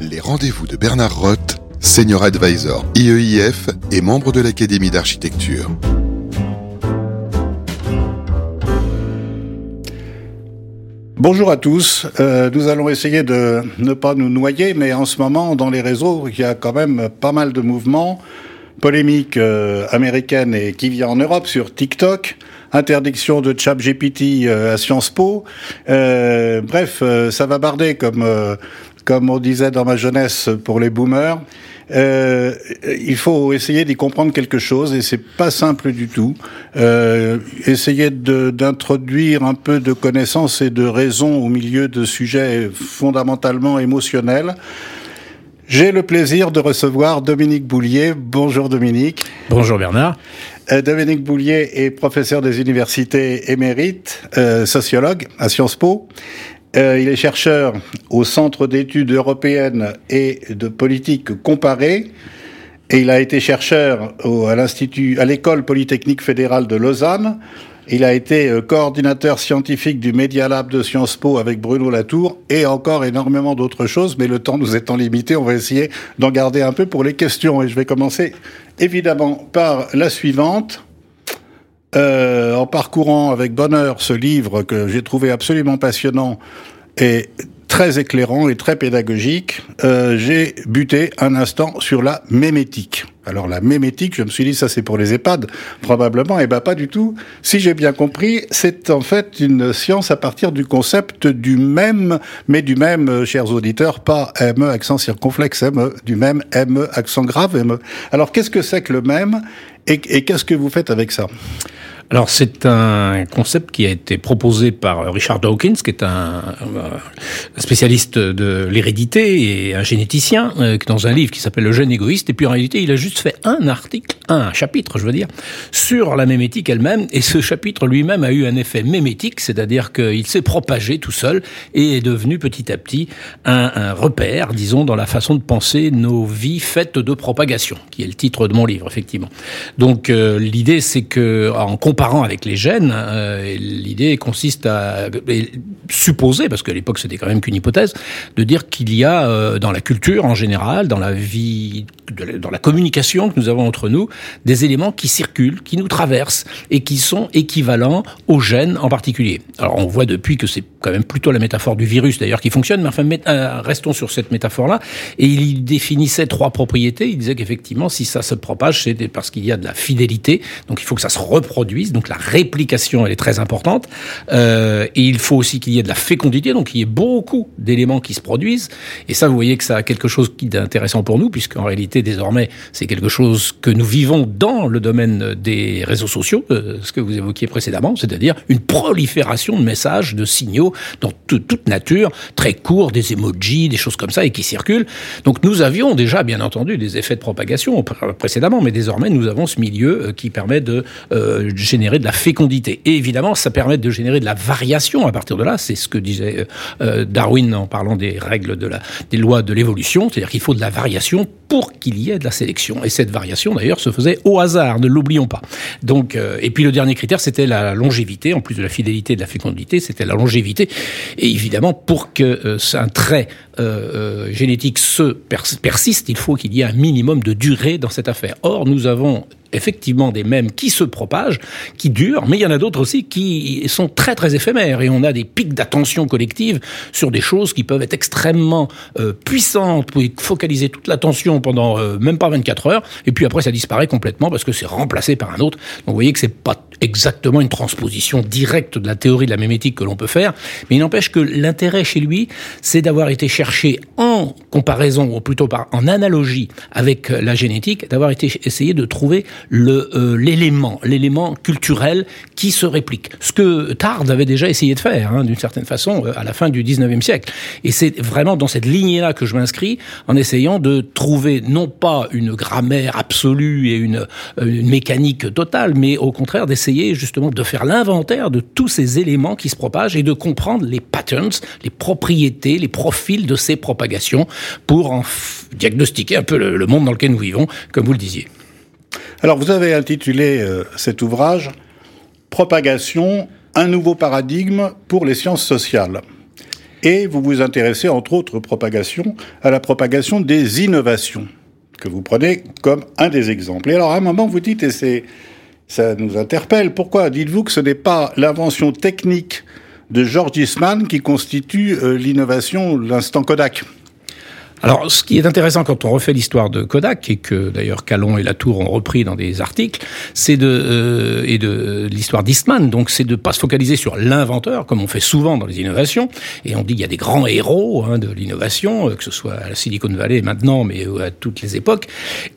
Les rendez-vous de Bernard Roth, Senior Advisor IEIF et membre de l'Académie d'architecture. Bonjour à tous. Euh, nous allons essayer de ne pas nous noyer, mais en ce moment, dans les réseaux, il y a quand même pas mal de mouvements. Polémique euh, américaine et qui vient en Europe sur TikTok, interdiction de ChatGPT euh, à Sciences Po. Euh, bref, ça va barder comme comme on disait dans ma jeunesse pour les boomers. Euh, il faut essayer d'y comprendre quelque chose et c'est pas simple du tout. Euh, essayer d'introduire un peu de connaissances et de raison au milieu de sujets fondamentalement émotionnels. J'ai le plaisir de recevoir Dominique Boulier. Bonjour Dominique. Bonjour Bernard. Euh, Dominique Boulier est professeur des universités émérites, euh, sociologue à Sciences Po. Euh, il est chercheur au Centre d'études européennes et de politique comparée. Et il a été chercheur à l'Institut, à l'École Polytechnique Fédérale de Lausanne. Il a été euh, coordinateur scientifique du Media Lab de Sciences Po avec Bruno Latour et encore énormément d'autres choses, mais le temps nous étant limité, on va essayer d'en garder un peu pour les questions. Et je vais commencer évidemment par la suivante. Euh, en parcourant avec bonheur ce livre que j'ai trouvé absolument passionnant et très éclairant et très pédagogique, euh, j'ai buté un instant sur la mémétique. Alors la mémétique, je me suis dit ça c'est pour les EHPAD, probablement, et eh ben pas du tout. Si j'ai bien compris, c'est en fait une science à partir du concept du même, mais du même, euh, chers auditeurs, pas ME accent circonflexe ME, du même ME accent grave ME. Alors qu'est-ce que c'est que le même? Et qu'est-ce que vous faites avec ça? Alors c'est un concept qui a été proposé par Richard Dawkins, qui est un, spécialiste de l'hérédité et un généticien, euh, dans un livre qui s'appelle Le gène égoïste. Et puis en réalité, il a juste fait un article, un chapitre, je veux dire, sur la mémétique elle-même. Et ce chapitre lui-même a eu un effet mémétique, c'est-à-dire qu'il s'est propagé tout seul et est devenu petit à petit un, un repère, disons, dans la façon de penser nos vies faites de propagation, qui est le titre de mon livre, effectivement. Donc euh, l'idée, c'est que en comparant avec les gènes, euh, l'idée consiste à supposer, parce qu'à l'époque c'était quand même qu'une hypothèse, de dire qu'il y a euh, dans la culture en général, dans la vie, dans la communication que nous avons entre nous, des éléments qui circulent, qui nous traversent et qui sont équivalents aux gènes en particulier. Alors on voit depuis que c'est quand même plutôt la métaphore du virus d'ailleurs qui fonctionne, mais enfin euh, restons sur cette métaphore-là. Et il définissait trois propriétés. Il disait qu'effectivement, si ça se propage, c'est parce qu'il y a de la fidélité, donc il faut que ça se reproduise. Donc la réplication, elle est très importante. Euh, et il faut aussi qu'il y ait de la fécondité, donc il y ait beaucoup d'éléments qui se produisent. Et ça, vous voyez que ça a quelque chose qui est intéressant pour nous, puisqu'en réalité, désormais, c'est quelque chose que nous vivons dans le domaine des réseaux sociaux, euh, ce que vous évoquiez précédemment, c'est-à-dire une prolifération de messages, de signaux dans toute nature, très court, des emojis, des choses comme ça, et qui circulent. Donc nous avions déjà, bien entendu, des effets de propagation précédemment, mais désormais nous avons ce milieu euh, qui permet de euh, générer de la fécondité. Et évidemment, ça permet de générer de la variation à partir de là. C'est ce que disait euh, Darwin en parlant des règles de la, des lois de l'évolution, c'est-à-dire qu'il faut de la variation pour qu'il y ait de la sélection. Et cette variation, d'ailleurs, se faisait au hasard, ne l'oublions pas. Donc, et puis le dernier critère, c'était la longévité, en plus de la fidélité et de la fécondité, c'était la longévité et évidemment, pour que euh, un trait euh, euh, génétique se persiste, il faut qu'il y ait un minimum de durée dans cette affaire. Or, nous avons effectivement des mèmes qui se propagent, qui durent, mais il y en a d'autres aussi qui sont très très éphémères. Et on a des pics d'attention collective sur des choses qui peuvent être extrêmement euh, puissantes, pour focaliser toute l'attention pendant euh, même pas 24 heures et puis après ça disparaît complètement parce que c'est remplacé par un autre. Donc vous voyez que c'est pas exactement une transposition directe de la théorie de la mémétique que l'on peut faire, mais il n'empêche que l'intérêt chez lui, c'est d'avoir été cherché en comparaison ou plutôt par en analogie avec la génétique, d'avoir été essayé de trouver euh, l'élément, l'élément culturel qui se réplique. Ce que Tard avait déjà essayé de faire, hein, d'une certaine façon, euh, à la fin du 19e siècle. Et c'est vraiment dans cette lignée-là que je m'inscris, en essayant de trouver non pas une grammaire absolue et une, euh, une mécanique totale, mais au contraire d'essayer justement de faire l'inventaire de tous ces éléments qui se propagent et de comprendre les patterns, les propriétés, les profils de ces propagations pour en diagnostiquer un peu le monde dans lequel nous vivons, comme vous le disiez. Alors vous avez intitulé euh, cet ouvrage Propagation, un nouveau paradigme pour les sciences sociales. et vous vous intéressez entre autres propagation à la propagation des innovations que vous prenez comme un des exemples. Et alors à un moment vous dites et c'est ça nous interpelle. Pourquoi dites-vous que ce n'est pas l'invention technique de George Eastman qui constitue euh, l'innovation, l'instant Kodak? Alors, ce qui est intéressant quand on refait l'histoire de Kodak, et que d'ailleurs Calon et Latour ont repris dans des articles, c'est de euh, et de l'histoire d'Eastman. Donc, c'est de pas se focaliser sur l'inventeur, comme on fait souvent dans les innovations. Et on dit qu'il y a des grands héros hein, de l'innovation, euh, que ce soit à la Silicon Valley maintenant, mais à toutes les époques.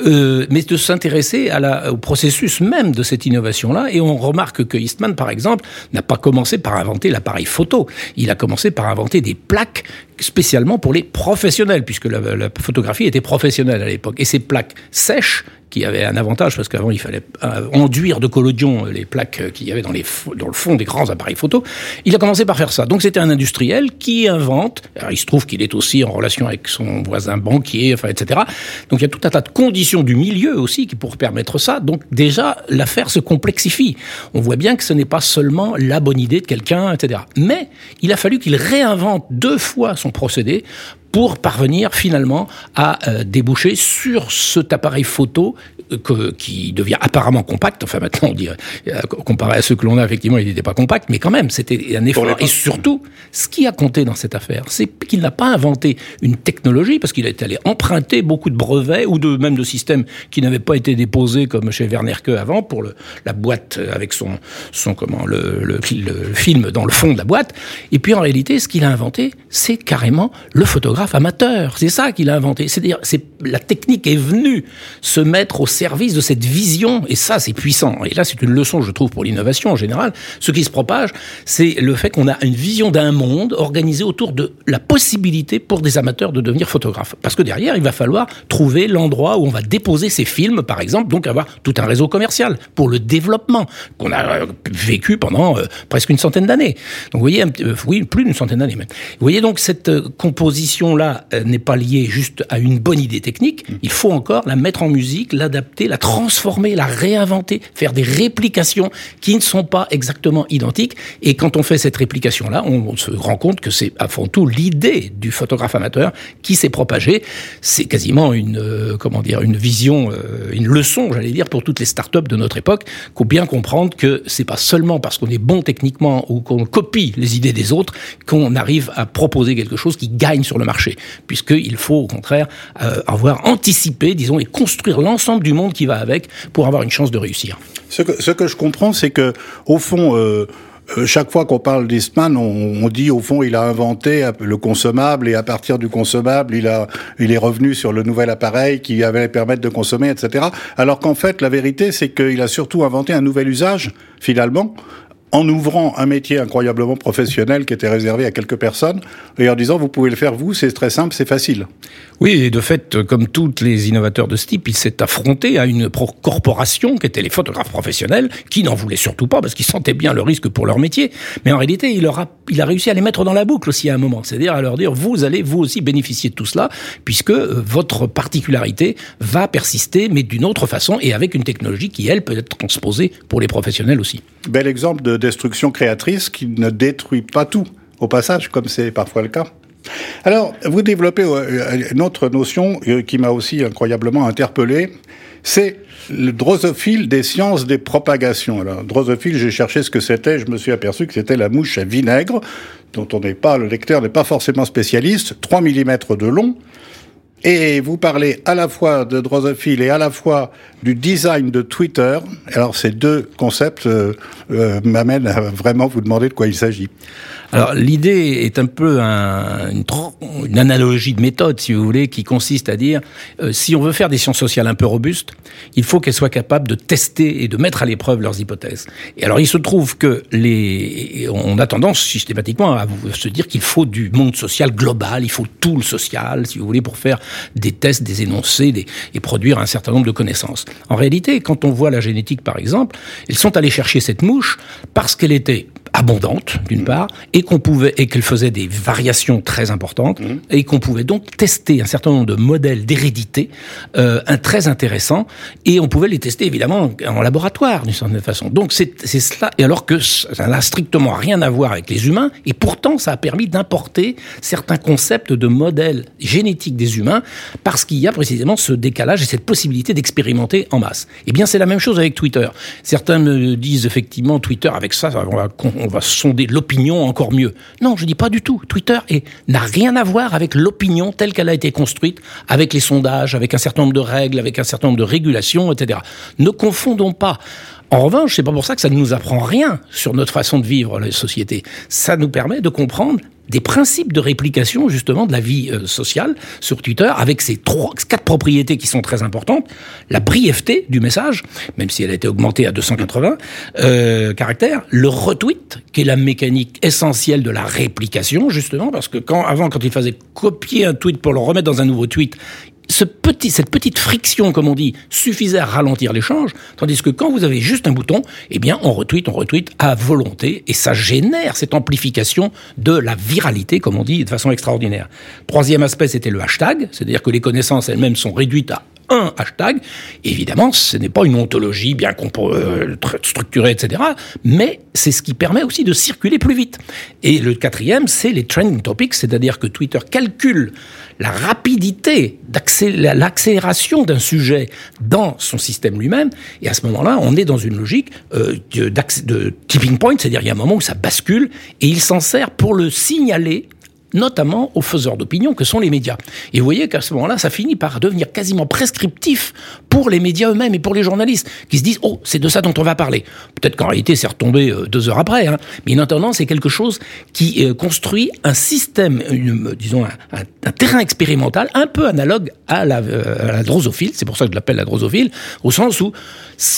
Euh, mais de s'intéresser à la, au processus même de cette innovation-là. Et on remarque que Eastman, par exemple, n'a pas commencé par inventer l'appareil photo. Il a commencé par inventer des plaques spécialement pour les professionnels, puisque la, photographie était professionnelle à l'époque. Et ces plaques sèches qui avait un avantage parce qu'avant il fallait euh, enduire de collodion les plaques qu'il y avait dans, les, dans le fond des grands appareils photo. Il a commencé par faire ça. Donc c'était un industriel qui invente. Il se trouve qu'il est aussi en relation avec son voisin banquier, enfin etc. Donc il y a tout un tas de conditions du milieu aussi qui pour permettre ça. Donc déjà l'affaire se complexifie. On voit bien que ce n'est pas seulement la bonne idée de quelqu'un, etc. Mais il a fallu qu'il réinvente deux fois son procédé pour parvenir finalement à euh, déboucher sur cet appareil photo que, qui devient apparemment compact. Enfin, maintenant, on dirait, euh, comparé à ceux que l'on a, effectivement, il n'était pas compact, mais quand même, c'était un effort. Et surtout, ce qui a compté dans cette affaire, c'est qu'il n'a pas inventé une technologie, parce qu'il est allé emprunter beaucoup de brevets ou de même de systèmes qui n'avaient pas été déposés comme chez Werner Ke avant pour le, la boîte avec son, son comment, le, le, le film dans le fond de la boîte. Et puis, en réalité, ce qu'il a inventé, c'est carrément le photographe amateur. C'est ça qu'il a inventé. C'est-à-dire, c'est la technique est venue se mettre au service de cette vision, et ça, c'est puissant. Et là, c'est une leçon, je trouve, pour l'innovation en général. Ce qui se propage, c'est le fait qu'on a une vision d'un monde organisé autour de la possibilité pour des amateurs de devenir photographes. Parce que derrière, il va falloir trouver l'endroit où on va déposer ces films, par exemple, donc avoir tout un réseau commercial pour le développement qu'on a euh, vécu pendant euh, presque une centaine d'années. Donc, vous voyez, euh, oui, plus d'une centaine d'années même. Vous voyez donc cette composition là euh, n'est pas liée juste à une bonne idée technique. Il faut encore la mettre en musique, l'adapter, la transformer, la réinventer, faire des réplications qui ne sont pas exactement identiques. Et quand on fait cette réplication-là, on, se rend compte que c'est avant tout l'idée du photographe amateur qui s'est propagée. C'est quasiment une, euh, comment dire, une vision, euh, une leçon, j'allais dire, pour toutes les startups de notre époque, qu'il bien comprendre que c'est pas seulement parce qu'on est bon techniquement ou qu'on copie les idées des autres qu'on arrive à proposer quelque chose qui gagne sur le marché, puisqu'il faut au contraire euh, avoir anticipé, disons, et construire l'ensemble du monde qui va avec pour avoir une chance de réussir. Ce que, je comprends, c'est que au fond, euh, euh chaque fois qu'on parle d'Eastman, on, on, dit au fond il a inventé le consommable et à partir du consommable, il a il est revenu sur le nouvel appareil qui avait permettre de consommer, etc. Alors qu'en fait, la vérité, c'est qu'il a surtout inventé un nouvel usage finalement en ouvrant un métier incroyablement professionnel qui était réservé à quelques personnes et en disant vous pouvez le faire vous, c'est très simple, c'est facile. Oui, et de fait, comme tous les innovateurs de ce type, il s'est affronté à une corporation qui était les photographes professionnels, qui n'en voulaient surtout pas parce qu'ils sentaient bien le risque pour leur métier. Mais en réalité, il, leur a, il a réussi à les mettre dans la boucle aussi à un moment, c'est-à-dire à leur dire vous allez vous aussi bénéficier de tout cela puisque euh, votre particularité va persister, mais d'une autre façon et avec une technologie qui elle peut être transposée pour les professionnels aussi. Bel exemple de destruction créatrice qui ne détruit pas tout au passage, comme c'est parfois le cas. Alors, vous développez euh, une autre notion euh, qui m'a aussi incroyablement interpellé, c'est le drosophile des sciences des propagations. Alors, drosophile, j'ai cherché ce que c'était, je me suis aperçu que c'était la mouche à vinaigre, dont on n'est pas, le lecteur n'est pas forcément spécialiste, 3 mm de long, et vous parlez à la fois de Drosophile et à la fois du design de Twitter. Alors ces deux concepts euh, euh, m'amènent à vraiment vous demander de quoi il s'agit. Alors l'idée est un peu un, une, analogie de méthode, si vous voulez, qui consiste à dire euh, si on veut faire des sciences sociales un peu robustes, il faut qu'elles soient capables de tester et de mettre à l'épreuve leurs hypothèses. Et alors il se trouve que les, on a tendance systématiquement à se dire qu'il faut du monde social global, il faut tout le social, si vous voulez, pour faire des tests, des énoncés et produire un certain nombre de connaissances. En réalité, quand on voit la génétique, par exemple, ils sont allés chercher cette mouche parce qu'elle était abondante d'une mm. part et qu'on pouvait et qu'elle faisait des variations très importantes mm. et qu'on pouvait donc tester un certain nombre de modèles d'hérédité euh, un, très intéressants et on pouvait les tester évidemment en laboratoire d'une certaine façon. Donc c'est cela et alors que ça n'a strictement rien à voir avec les humains et pourtant ça a permis d'importer certains concepts de modèles génétiques des humains parce qu'il y a précisément ce décalage et cette possibilité d'expérimenter en masse. Eh bien c'est la même chose avec Twitter. Certains me disent effectivement Twitter avec ça on va, on va sonder l'opinion encore mieux. Non, je dis pas du tout. Twitter n'a rien à voir avec l'opinion telle qu'elle a été construite, avec les sondages, avec un certain nombre de règles, avec un certain nombre de régulations, etc. Ne confondons pas. En revanche, c'est pas pour ça que ça ne nous apprend rien sur notre façon de vivre la société. Ça nous permet de comprendre des principes de réplication justement de la vie euh, sociale sur Twitter avec ces trois, quatre propriétés qui sont très importantes. La brièveté du message, même si elle a été augmentée à 280 euh, caractères. Le retweet, qui est la mécanique essentielle de la réplication justement, parce que quand avant, quand il fallait copier un tweet pour le remettre dans un nouveau tweet, ce petit, cette petite friction, comme on dit, suffisait à ralentir l'échange, tandis que quand vous avez juste un bouton, eh bien, on retweet, on retweet à volonté, et ça génère cette amplification de la viralité, comme on dit, de façon extraordinaire. Troisième aspect, c'était le hashtag, c'est-à-dire que les connaissances elles-mêmes sont réduites à un hashtag. Évidemment, ce n'est pas une ontologie bien euh, structurée, etc. Mais c'est ce qui permet aussi de circuler plus vite. Et le quatrième, c'est les trending topics, c'est-à-dire que Twitter calcule la rapidité, l'accélération d'un sujet dans son système lui-même. Et à ce moment-là, on est dans une logique euh, de, de tipping point, c'est-à-dire il y a un moment où ça bascule et il s'en sert pour le signaler notamment aux faiseurs d'opinion que sont les médias. Et vous voyez qu'à ce moment-là, ça finit par devenir quasiment prescriptif pour les médias eux-mêmes et pour les journalistes qui se disent oh c'est de ça dont on va parler. Peut-être qu'en réalité c'est retombé euh, deux heures après, hein. mais en attendant c'est quelque chose qui euh, construit un système, disons un, terrain expérimental un peu analogue à la, euh, à la drosophile. C'est pour ça que je l'appelle la drosophile, au sens où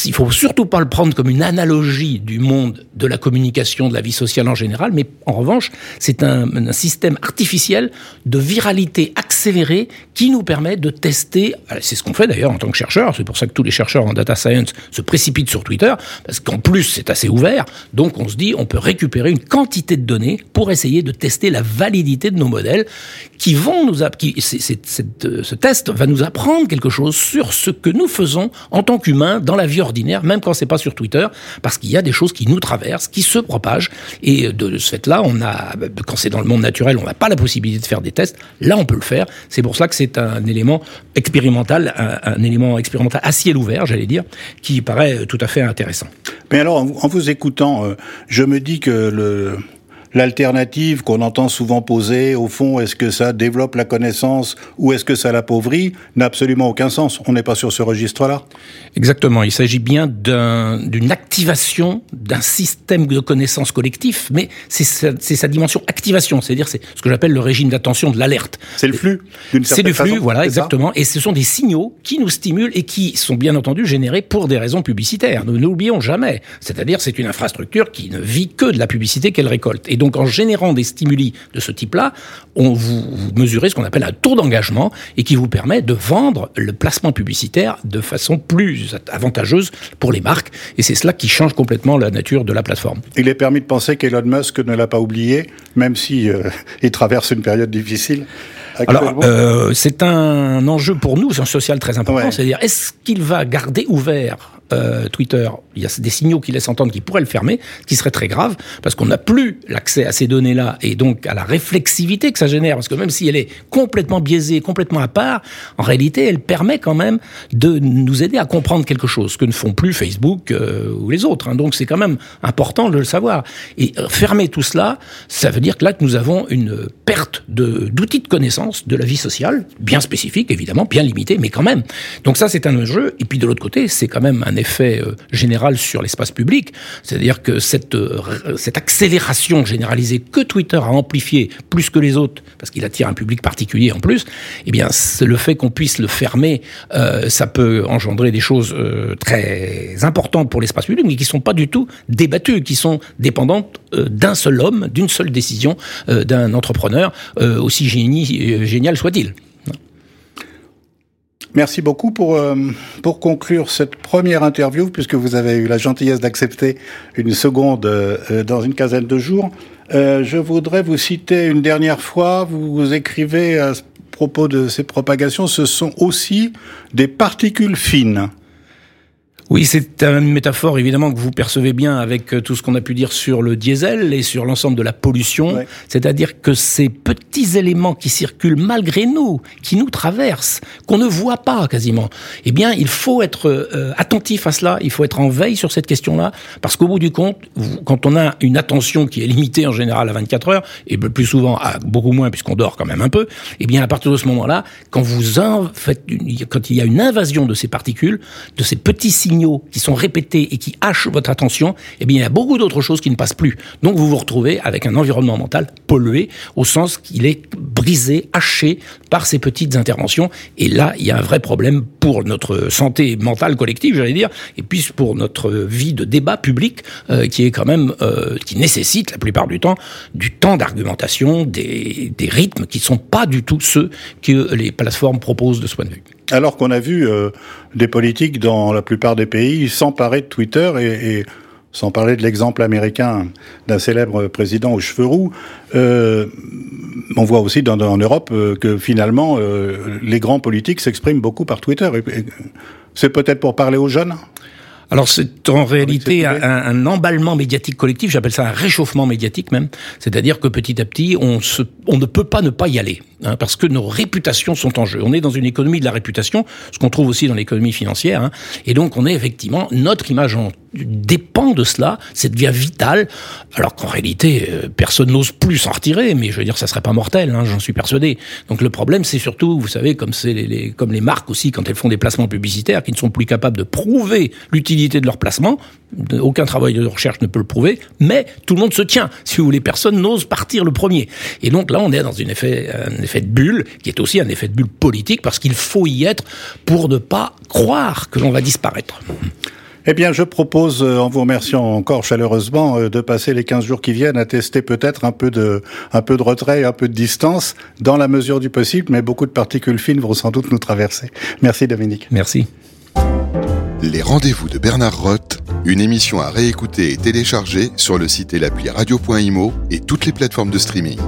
il faut surtout pas le prendre comme une analogie du monde de la communication, de la vie sociale en général, mais en revanche, c'est un, système artificiel de viralité accélérée qui nous permet de tester. C'est ce qu'on fait d'ailleurs en tant que chercheur. C'est pour ça que tous les chercheurs en data science se précipitent sur Twitter, parce qu'en plus c'est assez ouvert. Donc on se dit, on peut récupérer une quantité de données pour essayer de tester la validité de nos modèles, qui vont nous, qui, ce test va nous apprendre quelque chose sur ce que nous faisons en tant qu'humains dans la vie ordinaire, même quand c'est pas sur Twitter, parce qu'il y a des choses qui nous traversent, qui se propagent, et de ce fait-là, on a, quand c'est dans le monde naturel, on n'a pas la possibilité de faire des tests. Là, on peut le faire. C'est pour cela que c'est un élément expérimental, un, élément expérimental à ciel ouvert, j'allais dire, qui paraît tout à fait intéressant. Mais alors, en vous écoutant, euh, je me dis que le, l'alternative qu'on entend souvent poser, au fond, est-ce que ça développe la connaissance ou est-ce que ça l'appauvrit, n'a absolument aucun sens. On n'est pas sur ce registre-là. Exactement. Il s'agit bien d'une activation d'un système de connaissance collectif, mais c'est sa, dimension activation, c'est-à-dire c'est ce que j'appelle le régime d'attention de l'alerte. C'est le flux. C'est du flux, voilà, exactement. Et ce sont des signaux qui nous stimulent et qui sont bien entendu générés pour des raisons publicitaires. Nous n'oublions jamais. C'est-à-dire c'est une infrastructure qui ne vit que de la publicité qu'elle récolte. Et donc, en générant des stimuli de ce type-là, on vous, mesurez ce qu'on appelle un taux d'engagement et qui vous permet de vendre le placement publicitaire de façon plus avantageuse pour les marques. Et c'est cela qui change complètement la nature de la plateforme. Il est permis de penser qu'Elon Musk ne l'a pas oublié, même si euh, il traverse une période difficile. Alors, euh, c'est un enjeu pour nous, c'est un social très important. C'est-à-dire, est-ce qu'il va garder ouvert euh, Twitter, il y a des signaux qui laissent entendre qu'il pourrait le fermer, ce qui serait très grave, parce qu'on n'a plus l'accès à ces données-là et donc à la réflexivité que ça génère, parce que même si elle est complètement biaisée, complètement à part, en réalité, elle permet quand même de nous aider à comprendre quelque chose, que ne font plus Facebook euh, ou les autres. Hein. Donc c'est quand même important de le savoir. Et euh, fermer tout cela, ça veut dire que là, que nous avons une perte d'outils de, connaissance de la vie sociale, bien spécifique, évidemment, bien limitée, mais quand même. Donc ça, c'est un enjeu. Et puis de l'autre côté, c'est quand même un effet euh, général sur l'espace public, c'est-à-dire que cette, euh, cette accélération généralisée que Twitter a amplifiée plus que les autres, parce qu'il attire un public particulier en plus, eh bien, le fait qu'on puisse le fermer, euh, ça peut engendrer des choses très importantes pour l'espace public, mais qui sont pas du tout débattues, qui sont dépendantes d'un seul homme, d'une seule décision d'un entrepreneur, aussi génie, génial soit-il. Merci beaucoup pour, euh, pour conclure cette première interview, puisque vous avez eu la gentillesse d'accepter une seconde euh, dans une quinzaine de jours. Euh, je voudrais vous citer une dernière fois, vous, vous écrivez à propos de ces propagations, ce sont aussi des particules fines. Oui, c'est une métaphore évidemment que vous percevez bien avec euh, tout ce qu'on a pu dire sur le diesel et sur l'ensemble de la pollution. C'est-à-dire que ces petits éléments qui circulent malgré nous, qui nous traversent, qu'on ne voit pas quasiment, eh bien, il faut être euh, attentif à cela. Il faut être en veille sur cette question-là, parce qu'au bout du compte, quand on a une attention qui est limitée en général à 24 heures et plus souvent à beaucoup moins puisqu'on dort quand même un peu, eh bien, à partir de ce moment-là, quand vous en faites, quand il y a une invasion de ces particules, de ces petits qui sont répétés et qui hachent votre attention, eh bien, il y a beaucoup d'autres choses qui ne passent plus. Donc, vous vous retrouvez avec un environnement mental pollué, au sens qu'il est brisé, haché par ces petites interventions. Et là, il y a un vrai problème pour notre santé mentale collective, j'allais dire, et puis pour notre vie de débat public, euh, qui est quand même, euh, qui nécessite la plupart du temps du temps d'argumentation, des, des rythmes qui ne sont pas du tout ceux que les plateformes proposent de ce point de vue. Alors qu'on a vu euh, des politiques dans la plupart des pays s'emparer de Twitter et, sans parler de l'exemple américain d'un célèbre président aux cheveux roux, euh, on voit aussi dans, en Europe euh, que finalement les grands politiques s'expriment beaucoup par Twitter. C'est peut-être pour parler aux jeunes? Alors c'est en réalité un, un, emballement médiatique collectif, j'appelle ça un réchauffement médiatique même, c'est-à-dire que petit à petit on, se, on ne peut pas ne pas y aller. Hein, parce que nos réputations sont en jeu. On est dans une économie de la réputation, ce qu'on trouve aussi dans l'économie financière, hein, et donc on est effectivement notre image en, dépend de cela, ça devient vital, alors qu'en réalité euh, personne n'ose plus s'en retirer, mais je veux dire ça serait pas mortel, hein, j'en suis persuadé. Donc le problème c'est surtout, vous savez, comme les, les, comme les marques aussi quand elles font des placements publicitaires, qui ne sont plus capables de prouver l'utilité de leur placement, aucun travail de recherche ne peut le prouver, mais tout le monde se tient. Si vous voulez, personne n'ose partir le premier. Et donc là, on est dans effet, un effet de bulle, qui est aussi un effet de bulle politique, parce qu'il faut y être pour ne pas croire que l'on va disparaître. Eh bien, je propose, euh, en vous remerciant encore chaleureusement, euh, de passer les 15 jours qui viennent à tester peut-être un peu de, un peu de retrait, un peu de distance, dans la mesure du possible, mais beaucoup de particules fines vont sans doute nous traverser. Merci Dominique. Merci. Les rendez-vous de Bernard Roth, une émission à réécouter et télécharger sur le site et l'appli radio.imo et toutes les plateformes de streaming.